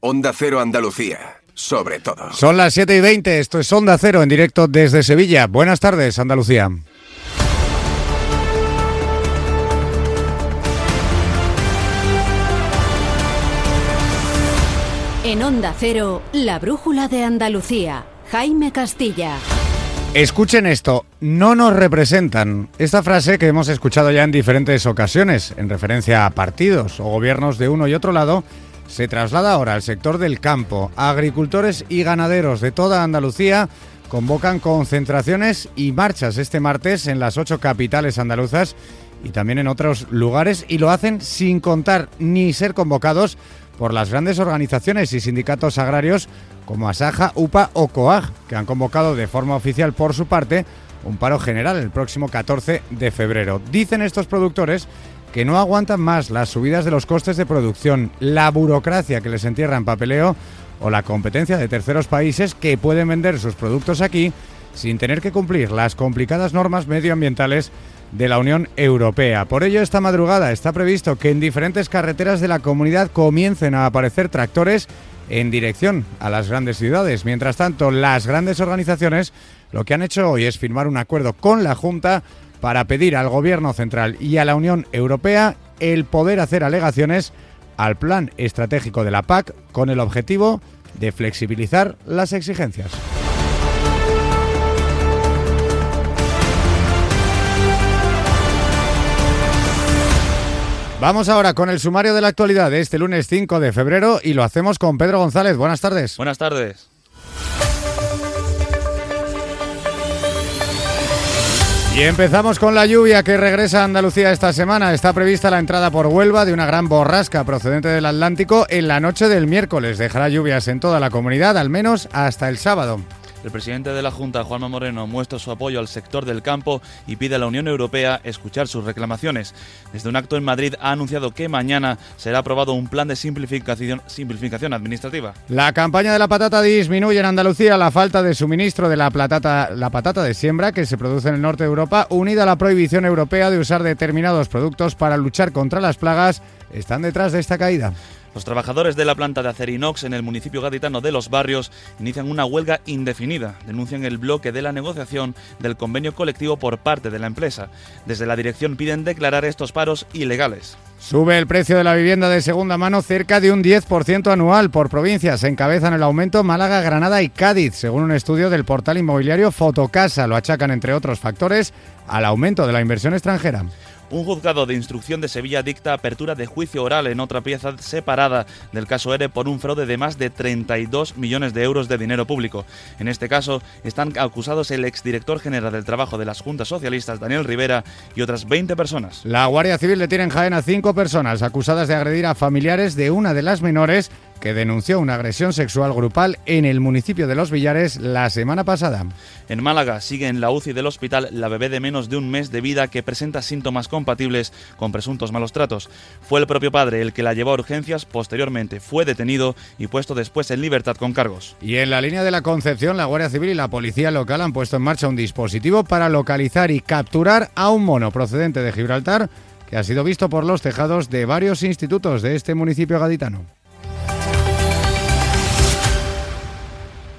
Onda Cero Andalucía, sobre todo. Son las 7 y 20, esto es Onda Cero en directo desde Sevilla. Buenas tardes, Andalucía. En Onda Cero, la brújula de Andalucía. Jaime Castilla. Escuchen esto, no nos representan. Esta frase que hemos escuchado ya en diferentes ocasiones, en referencia a partidos o gobiernos de uno y otro lado, se traslada ahora al sector del campo. Agricultores y ganaderos de toda Andalucía convocan concentraciones y marchas este martes en las ocho capitales andaluzas y también en otros lugares y lo hacen sin contar ni ser convocados por las grandes organizaciones y sindicatos agrarios como Asaja, UPA o COAG, que han convocado de forma oficial por su parte un paro general el próximo 14 de febrero. Dicen estos productores que no aguantan más las subidas de los costes de producción, la burocracia que les entierra en papeleo o la competencia de terceros países que pueden vender sus productos aquí sin tener que cumplir las complicadas normas medioambientales de la Unión Europea. Por ello, esta madrugada está previsto que en diferentes carreteras de la comunidad comiencen a aparecer tractores en dirección a las grandes ciudades. Mientras tanto, las grandes organizaciones lo que han hecho hoy es firmar un acuerdo con la Junta para pedir al Gobierno central y a la Unión Europea el poder hacer alegaciones al plan estratégico de la PAC con el objetivo de flexibilizar las exigencias. Vamos ahora con el sumario de la actualidad de este lunes 5 de febrero y lo hacemos con Pedro González. Buenas tardes. Buenas tardes. Y empezamos con la lluvia que regresa a Andalucía esta semana. Está prevista la entrada por Huelva de una gran borrasca procedente del Atlántico en la noche del miércoles. Dejará lluvias en toda la comunidad, al menos hasta el sábado. El presidente de la Junta, Juanma Moreno, muestra su apoyo al sector del campo y pide a la Unión Europea escuchar sus reclamaciones. Desde un acto en Madrid ha anunciado que mañana será aprobado un plan de simplificación, simplificación administrativa. La campaña de la patata disminuye en Andalucía la falta de suministro de la, la patata de siembra que se produce en el norte de Europa, unida a la prohibición europea de usar determinados productos para luchar contra las plagas, están detrás de esta caída. Los trabajadores de la planta de Acerinox en el municipio gaditano de Los Barrios inician una huelga indefinida. Denuncian el bloque de la negociación del convenio colectivo por parte de la empresa. Desde la dirección piden declarar estos paros ilegales. Sube el precio de la vivienda de segunda mano cerca de un 10% anual por provincias. Encabezan el aumento Málaga, Granada y Cádiz, según un estudio del portal inmobiliario Fotocasa. Lo achacan, entre otros factores, al aumento de la inversión extranjera. Un juzgado de instrucción de Sevilla dicta apertura de juicio oral en otra pieza separada del caso ERE por un fraude de más de 32 millones de euros de dinero público. En este caso están acusados el exdirector general del trabajo de las juntas socialistas, Daniel Rivera, y otras 20 personas. La Guardia Civil detiene en Jaén a cinco personas acusadas de agredir a familiares de una de las menores que denunció una agresión sexual grupal en el municipio de Los Villares la semana pasada. En Málaga sigue en la UCI del hospital la bebé de menos de un mes de vida que presenta síntomas compatibles con presuntos malos tratos. Fue el propio padre el que la llevó a urgencias, posteriormente fue detenido y puesto después en libertad con cargos. Y en la línea de la Concepción, la Guardia Civil y la Policía Local han puesto en marcha un dispositivo para localizar y capturar a un mono procedente de Gibraltar que ha sido visto por los tejados de varios institutos de este municipio gaditano.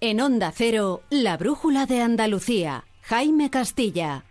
En Onda Cero, la brújula de Andalucía. Jaime Castilla.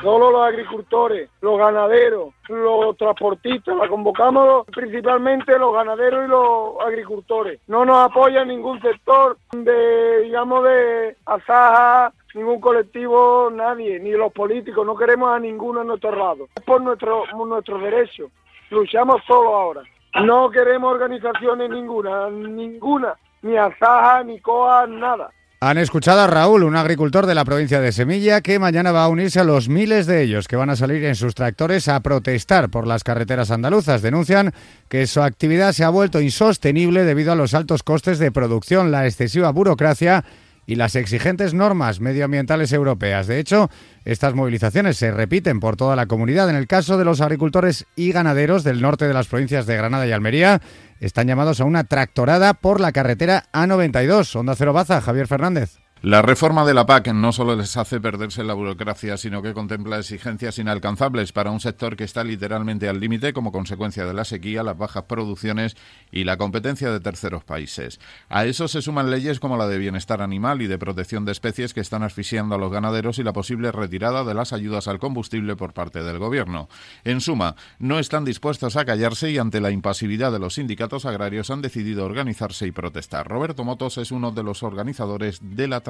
Solo los agricultores, los ganaderos, los transportistas, la convocamos principalmente los ganaderos y los agricultores. No nos apoya ningún sector de, digamos, de asaja, ningún colectivo, nadie, ni los políticos, no queremos a ninguno a nuestro lado. Es por nuestro, nuestro derecho. Luchamos solo ahora. No queremos organizaciones ninguna, ninguna, ni asaja, ni coa, nada. Han escuchado a Raúl, un agricultor de la provincia de Semilla, que mañana va a unirse a los miles de ellos que van a salir en sus tractores a protestar por las carreteras andaluzas. Denuncian que su actividad se ha vuelto insostenible debido a los altos costes de producción, la excesiva burocracia y las exigentes normas medioambientales europeas. De hecho, estas movilizaciones se repiten por toda la comunidad. En el caso de los agricultores y ganaderos del norte de las provincias de Granada y Almería, están llamados a una tractorada por la carretera A92. Onda Cero Baza, Javier Fernández. La reforma de la PAC no solo les hace perderse la burocracia, sino que contempla exigencias inalcanzables para un sector que está literalmente al límite como consecuencia de la sequía, las bajas producciones y la competencia de terceros países. A eso se suman leyes como la de bienestar animal y de protección de especies que están asfixiando a los ganaderos y la posible retirada de las ayudas al combustible por parte del Gobierno. En suma, no están dispuestos a callarse y ante la impasividad de los sindicatos agrarios han decidido organizarse y protestar. Roberto Motos es uno de los organizadores de la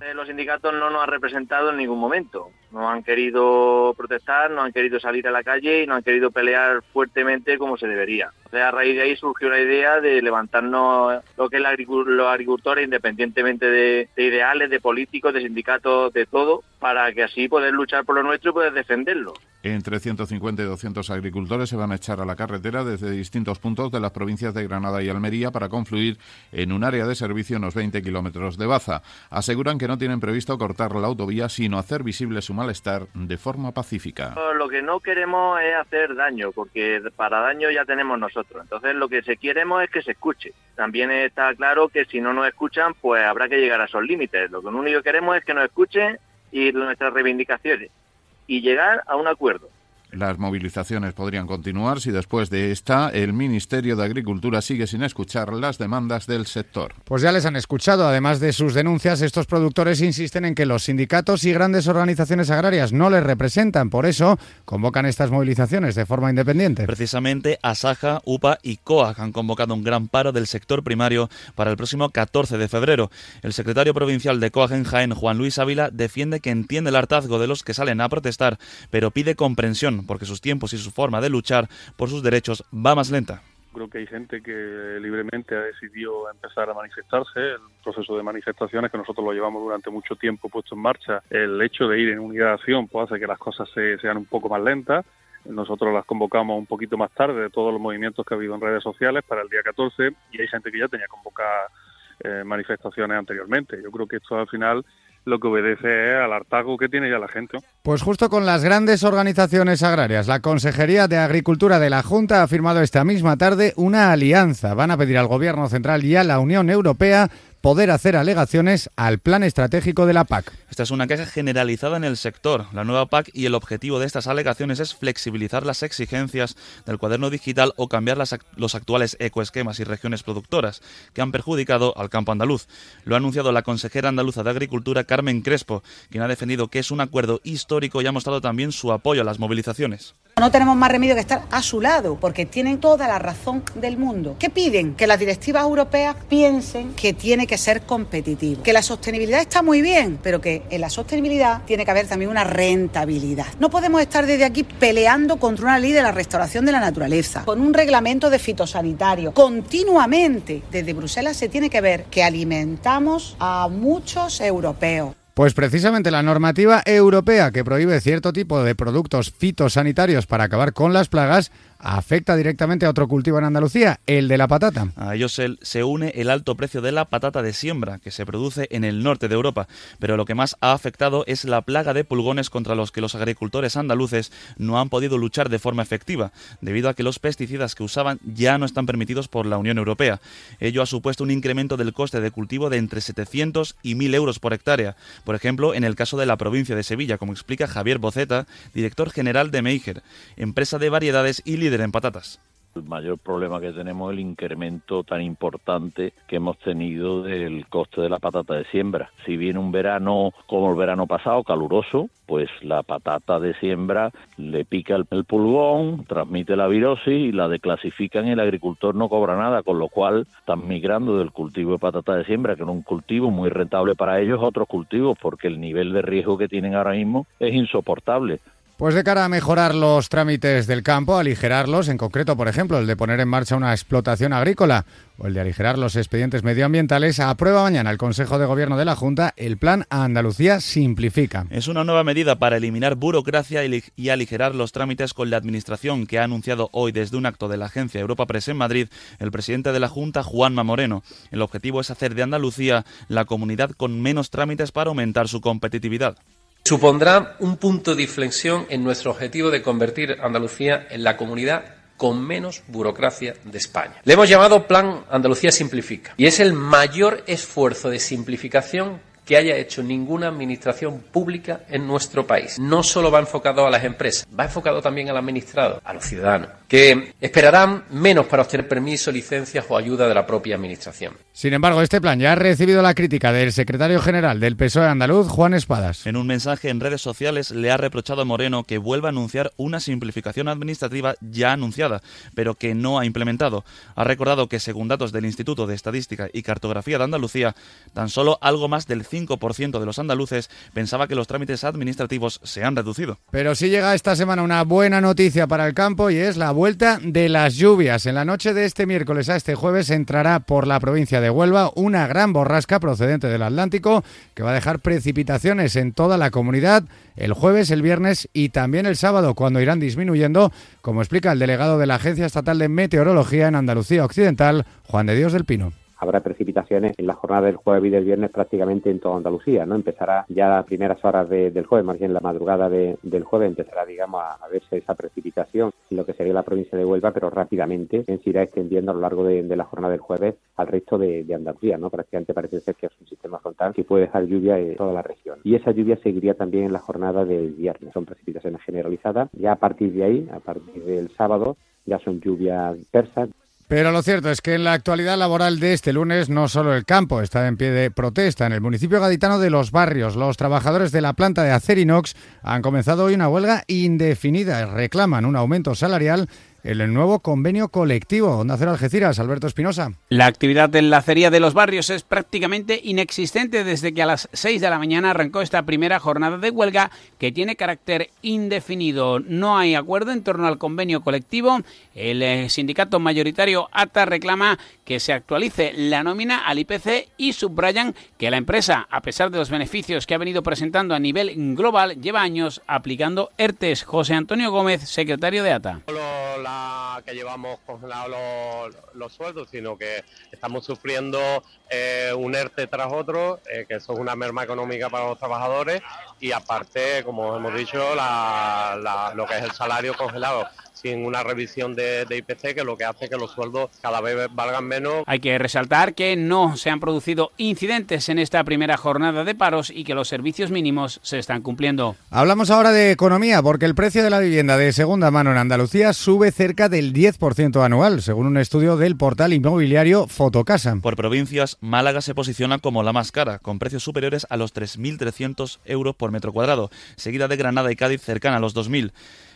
eh, los sindicatos no nos han representado en ningún momento. No han querido protestar, no han querido salir a la calle y no han querido pelear fuertemente como se debería. Sea, a raíz de ahí surgió la idea de levantarnos lo que es los agricultores, independientemente de, de ideales, de políticos, de sindicatos, de todo, para que así poder luchar por lo nuestro y poder defenderlo. Entre 150 y 200 agricultores se van a echar a la carretera desde distintos puntos de las provincias de Granada y Almería para confluir en un área de servicio unos 20 kilómetros de Baza. Aseguran que no tienen previsto cortar la autovía, sino hacer visible su malestar de forma pacífica. Lo que no queremos es hacer daño, porque para daño ya tenemos nosotros. Entonces lo que se queremos es que se escuche. También está claro que si no nos escuchan, pues habrá que llegar a esos límites. Lo que único que queremos es que nos escuchen y nuestras reivindicaciones y llegar a un acuerdo. Las movilizaciones podrían continuar si después de esta el Ministerio de Agricultura sigue sin escuchar las demandas del sector. Pues ya les han escuchado. Además de sus denuncias, estos productores insisten en que los sindicatos y grandes organizaciones agrarias no les representan. Por eso convocan estas movilizaciones de forma independiente. Precisamente Asaja, UPA y COAG han convocado un gran paro del sector primario para el próximo 14 de febrero. El secretario provincial de COAG en Jaén, Juan Luis Ávila, defiende que entiende el hartazgo de los que salen a protestar, pero pide comprensión porque sus tiempos y su forma de luchar por sus derechos va más lenta. Creo que hay gente que libremente ha decidido empezar a manifestarse. El proceso de manifestaciones que nosotros lo llevamos durante mucho tiempo puesto en marcha, el hecho de ir en unidad de acción pues hace que las cosas sean un poco más lentas. Nosotros las convocamos un poquito más tarde de todos los movimientos que ha habido en redes sociales para el día 14 y hay gente que ya tenía convocadas eh, manifestaciones anteriormente. Yo creo que esto al final lo que obedece al hartazgo que tiene ya la gente. Pues justo con las grandes organizaciones agrarias, la Consejería de Agricultura de la Junta ha firmado esta misma tarde una alianza. Van a pedir al Gobierno Central y a la Unión Europea poder hacer alegaciones al plan estratégico de la PAC. Esta es una queja generalizada en el sector. La nueva PAC y el objetivo de estas alegaciones es flexibilizar las exigencias del cuaderno digital o cambiar los actuales ecoesquemas y regiones productoras que han perjudicado al campo andaluz. Lo ha anunciado la consejera andaluza de Agricultura, Carmen Crespo, quien ha defendido que es un acuerdo histórico y ha mostrado también su apoyo a las movilizaciones. No tenemos más remedio que estar a su lado, porque tienen toda la razón del mundo. ¿Qué piden? Que las directivas europeas piensen que tiene que ser competitivo, que la sostenibilidad está muy bien, pero que en la sostenibilidad tiene que haber también una rentabilidad. No podemos estar desde aquí peleando contra una ley de la restauración de la naturaleza, con un reglamento de fitosanitario. Continuamente, desde Bruselas se tiene que ver que alimentamos a muchos europeos. Pues precisamente la normativa europea que prohíbe cierto tipo de productos fitosanitarios para acabar con las plagas afecta directamente a otro cultivo en Andalucía, el de la patata. A ellos se, une el alto precio de la patata de siembra, que se produce en el norte de Europa, pero lo que más ha afectado es la plaga de pulgones contra los que los agricultores andaluces no han podido luchar de forma efectiva, debido a que los pesticidas que usaban ya no están permitidos por la Unión Europea. Ello ha supuesto un incremento del coste de cultivo de entre 700 y 1.000 euros por hectárea, por ejemplo, en el caso de la provincia de Sevilla, como explica Javier Boceta, director general de Meijer, empresa de variedades y líder en patatas. El mayor problema que tenemos es el incremento tan importante que hemos tenido del coste de la patata de siembra. Si viene un verano como el verano pasado, caluroso, pues la patata de siembra le pica el, pulgón, transmite la virosis y la declasifican y el agricultor no cobra nada, con lo cual están migrando del cultivo de patata de siembra, que era un cultivo muy rentable para ellos, a otros cultivos, porque el nivel de riesgo que tienen ahora mismo es insoportable. Pues de cara a mejorar los trámites del campo, aligerarlos, en concreto, por ejemplo, el de poner en marcha una explotación agrícola o el de aligerar los expedientes medioambientales, aprueba mañana el Consejo de Gobierno de la Junta el plan Andalucía Simplifica. Es una nueva medida para eliminar burocracia y aligerar los trámites con la Administración que ha anunciado hoy desde un acto de la agencia Europa Press en Madrid el presidente de la Junta, Juanma Moreno. El objetivo es hacer de Andalucía la comunidad con menos trámites para aumentar su competitividad. Supondrá un punto de inflexión en nuestro objetivo de convertir Andalucía en la comunidad con menos burocracia de España. Le hemos llamado Plan Andalucía Simplifica y es el mayor esfuerzo de simplificación que haya hecho ninguna administración pública en nuestro país. No solo va enfocado a las empresas, va enfocado también al administrado, a los ciudadanos, que esperarán menos para obtener permisos, licencias o ayuda de la propia administración. Sin embargo, este plan ya ha recibido la crítica del secretario general del PSOE andaluz, Juan Espadas. En un mensaje en redes sociales le ha reprochado a Moreno que vuelva a anunciar una simplificación administrativa ya anunciada, pero que no ha implementado. Ha recordado que según datos del Instituto de Estadística y Cartografía de Andalucía, tan solo algo más del 5% de los andaluces pensaba que los trámites administrativos se han reducido. Pero sí llega esta semana una buena noticia para el campo y es la vuelta de las lluvias. En la noche de este miércoles a este jueves entrará por la provincia de Huelva una gran borrasca procedente del Atlántico que va a dejar precipitaciones en toda la comunidad el jueves, el viernes y también el sábado, cuando irán disminuyendo, como explica el delegado de la Agencia Estatal de Meteorología en Andalucía Occidental, Juan de Dios del Pino habrá precipitaciones en la jornada del jueves y del viernes prácticamente en toda Andalucía, ¿no? Empezará ya a primeras horas del jueves, más bien la madrugada del jueves, empezará, digamos, a, verse esa precipitación en lo que sería la provincia de Huelva, pero rápidamente se irá extendiendo a lo largo de, la jornada del jueves al resto de, Andalucía, ¿no? Prácticamente parece ser que es un sistema frontal que puede dejar lluvia en toda la región. Y esa lluvia seguiría también en la jornada del viernes. Son precipitaciones generalizadas. Ya a partir de ahí, a partir del sábado, ya son lluvias persas, pero lo cierto es que en la actualidad laboral de este lunes no solo el campo está en pie de protesta. En el municipio gaditano de Los Barrios, los trabajadores de la planta de Acerinox han comenzado hoy una huelga indefinida. Reclaman un aumento salarial el nuevo convenio colectivo. Onda Cero Algeciras, Alberto Espinosa. La actividad en la acería de los barrios es prácticamente inexistente desde que a las 6 de la mañana arrancó esta primera jornada de huelga que tiene carácter indefinido. No hay acuerdo en torno al convenio colectivo. El eh, sindicato mayoritario ATA reclama que se actualice la nómina al IPC y subrayan que la empresa, a pesar de los beneficios que ha venido presentando a nivel global, lleva años aplicando ERTES. José Antonio Gómez, secretario de ATA que llevamos congelados los, sueldos, sino que estamos sufriendo eh, un ERTE tras otro, eh, que eso es una merma económica para los trabajadores y aparte, como hemos dicho, lo que es el salario congelado sin una revisión de, IPC que lo que hace que los sueldos cada vez valgan menos. Hay que resaltar que no se han producido incidentes en esta primera jornada de paros y que los servicios mínimos se están cumpliendo. Hablamos ahora de economía porque el precio de la vivienda de segunda mano en Andalucía sube cerca del 10% anual, según un estudio del portal inmobiliario Fotocasa. Por provincias, Málaga se posiciona como la más cara, con precios superiores a los 3.300 euros por metro cuadrado, seguida de Granada y Cádiz cercana a los 2.000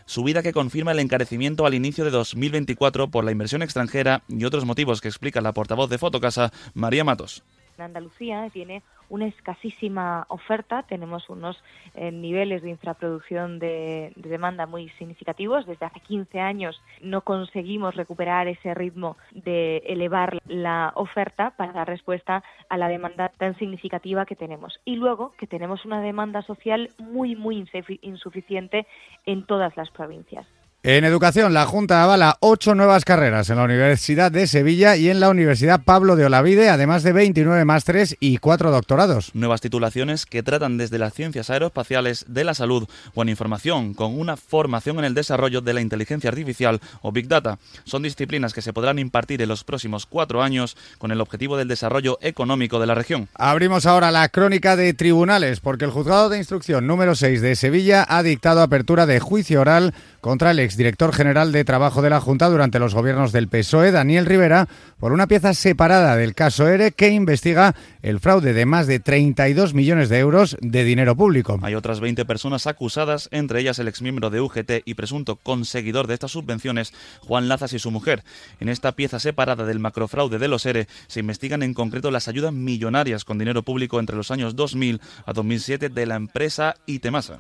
subida que confirma el encarecimiento al inicio de 2024 por la inversión extranjera y otros motivos que explica la portavoz de Fotocasa, María Matos. Andalucía tiene una escasísima oferta, tenemos unos eh, niveles de infraproducción de, demanda muy significativos. Desde hace 15 años no conseguimos recuperar ese ritmo de elevar la oferta para dar respuesta a la demanda tan significativa que tenemos. Y luego que tenemos una demanda social muy, muy insuficiente en todas las provincias. En educación, la Junta avala ocho nuevas carreras en la Universidad de Sevilla y en la Universidad Pablo de Olavide, además de 29 másteres y cuatro doctorados. Nuevas titulaciones que tratan desde las ciencias aeroespaciales, de la salud o en información, con una formación en el desarrollo de la inteligencia artificial o Big Data. Son disciplinas que se podrán impartir en los próximos cuatro años con el objetivo del desarrollo económico de la región. Abrimos ahora la crónica de tribunales, porque el juzgado de instrucción número 6 de Sevilla ha dictado apertura de juicio oral contra el ex exdirector general de Trabajo de la Junta durante los gobiernos del PSOE, Daniel Rivera, por una pieza separada del caso ERE que investiga el fraude de más de 32 millones de euros de dinero público. Hay otras 20 personas acusadas, entre ellas el exmiembro de UGT y presunto conseguidor de estas subvenciones, Juan Lazas y su mujer. En esta pieza separada del macrofraude de los ERE se investigan en concreto las ayudas millonarias con dinero público entre los años 2000 a 2007 de la empresa Itemasa.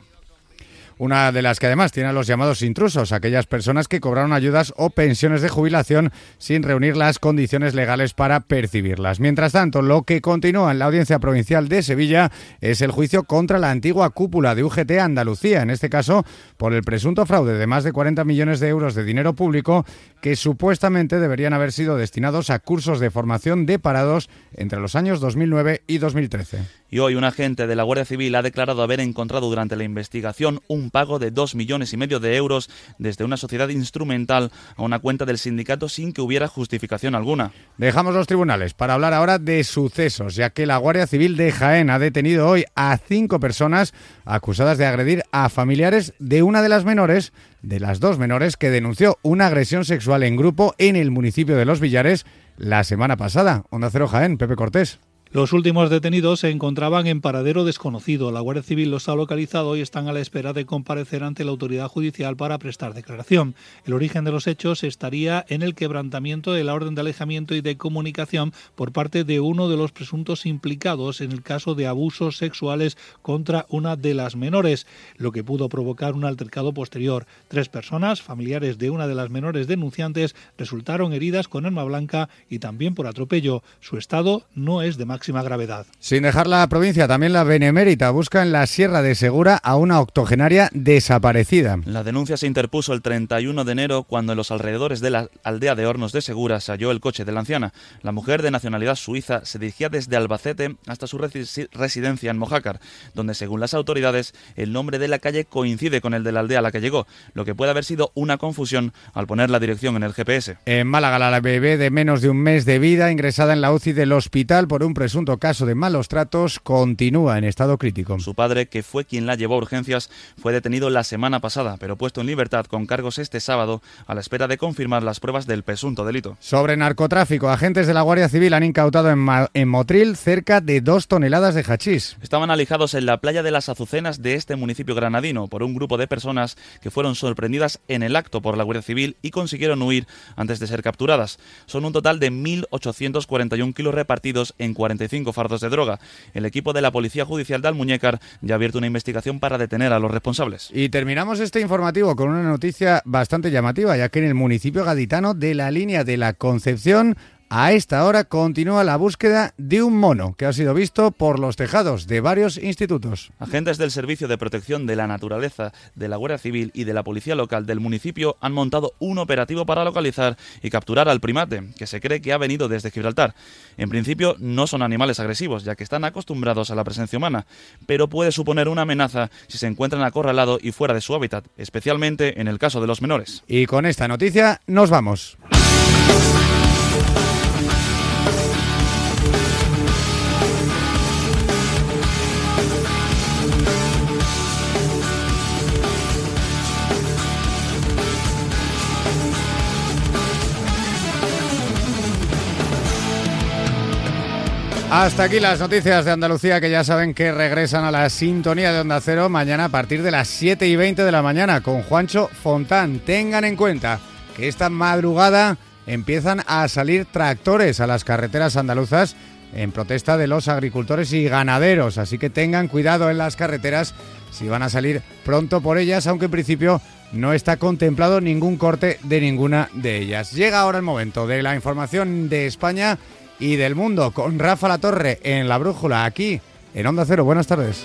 Una de las que además tiene a los llamados intrusos, aquellas personas que cobraron ayudas o pensiones de jubilación sin reunir las condiciones legales para percibirlas. Mientras tanto, lo que continúa en la Audiencia Provincial de Sevilla es el juicio contra la antigua cúpula de UGT Andalucía, en este caso por el presunto fraude de más de 40 millones de euros de dinero público que supuestamente deberían haber sido destinados a cursos de formación de parados entre los años 2009 y 2013. Y hoy un agente de la Guardia Civil ha declarado haber encontrado durante la investigación un pago de dos millones y medio de euros desde una sociedad instrumental a una cuenta del sindicato sin que hubiera justificación alguna. Dejamos los tribunales para hablar ahora de sucesos, ya que la Guardia Civil de Jaén ha detenido hoy a cinco personas acusadas de agredir a familiares de una de las menores, de las dos menores que denunció una agresión sexual en grupo en el municipio de Los Villares la semana pasada. Onda Cero Jaén, Pepe Cortés. Los últimos detenidos se encontraban en paradero desconocido. La Guardia Civil los ha localizado y están a la espera de comparecer ante la autoridad judicial para prestar declaración. El origen de los hechos estaría en el quebrantamiento de la orden de alejamiento y de comunicación por parte de uno de los presuntos implicados en el caso de abusos sexuales contra una de las menores, lo que pudo provocar un altercado posterior. Tres personas, familiares de una de las menores denunciantes, resultaron heridas con arma blanca y también por atropello. Su estado no es de máxima gravedad. Sin dejar la provincia, también la Benemérita busca en la Sierra de Segura a una octogenaria desaparecida. La denuncia se interpuso el 31 de enero cuando en los alrededores de la aldea de Hornos de Segura se halló el coche de la anciana. La mujer de nacionalidad suiza se dirigía desde Albacete hasta su residencia en Mojácar, donde según las autoridades el nombre de la calle coincide con el de la aldea a la que llegó, lo que puede haber sido una confusión al poner la dirección en el GPS. En Málaga, la bebé de menos de un mes de vida ingresada en la UCI del hospital por un presunto caso de malos tratos continúa en estado crítico. Su padre, que fue quien la llevó a urgencias, fue detenido la semana pasada, pero puesto en libertad con cargos este sábado a la espera de confirmar las pruebas del presunto delito. Sobre narcotráfico, agentes de la Guardia Civil han incautado en, en Motril cerca de dos toneladas de hachís. Estaban alijados en la playa de las Azucenas de este municipio granadino por un grupo de personas que fueron sorprendidas en el acto por la Guardia Civil y consiguieron huir antes de ser capturadas. Son un total de 1.841 kilos repartidos en 40 fardos de droga. El equipo de la Policía Judicial de Almuñécar ya ha abierto una investigación para detener a los responsables. Y terminamos este informativo con una noticia bastante llamativa, ya que en el municipio gaditano de la línea de la Concepción a esta hora continúa la búsqueda de un mono que ha sido visto por los tejados de varios institutos. Agentes del Servicio de Protección de la Naturaleza, de la Guardia Civil y de la Policía Local del municipio han montado un operativo para localizar y capturar al primate, que se cree que ha venido desde Gibraltar. En principio no son animales agresivos, ya que están acostumbrados a la presencia humana, pero puede suponer una amenaza si se encuentran acorralados y fuera de su hábitat, especialmente en el caso de los menores. Y con esta noticia nos vamos. Hasta aquí las noticias de Andalucía que ya saben que regresan a la sintonía de Onda Cero mañana a partir de las 7 y 20 de la mañana con Juancho Fontán. Tengan en cuenta que esta madrugada empiezan a salir tractores a las carreteras andaluzas en protesta de los agricultores y ganaderos, así que tengan cuidado en las carreteras si van a salir pronto por ellas, aunque en principio no está contemplado ningún corte de ninguna de ellas. Llega ahora el momento de la información de España y del mundo con Rafa La Torre en la brújula aquí en Onda Cero. Buenas tardes.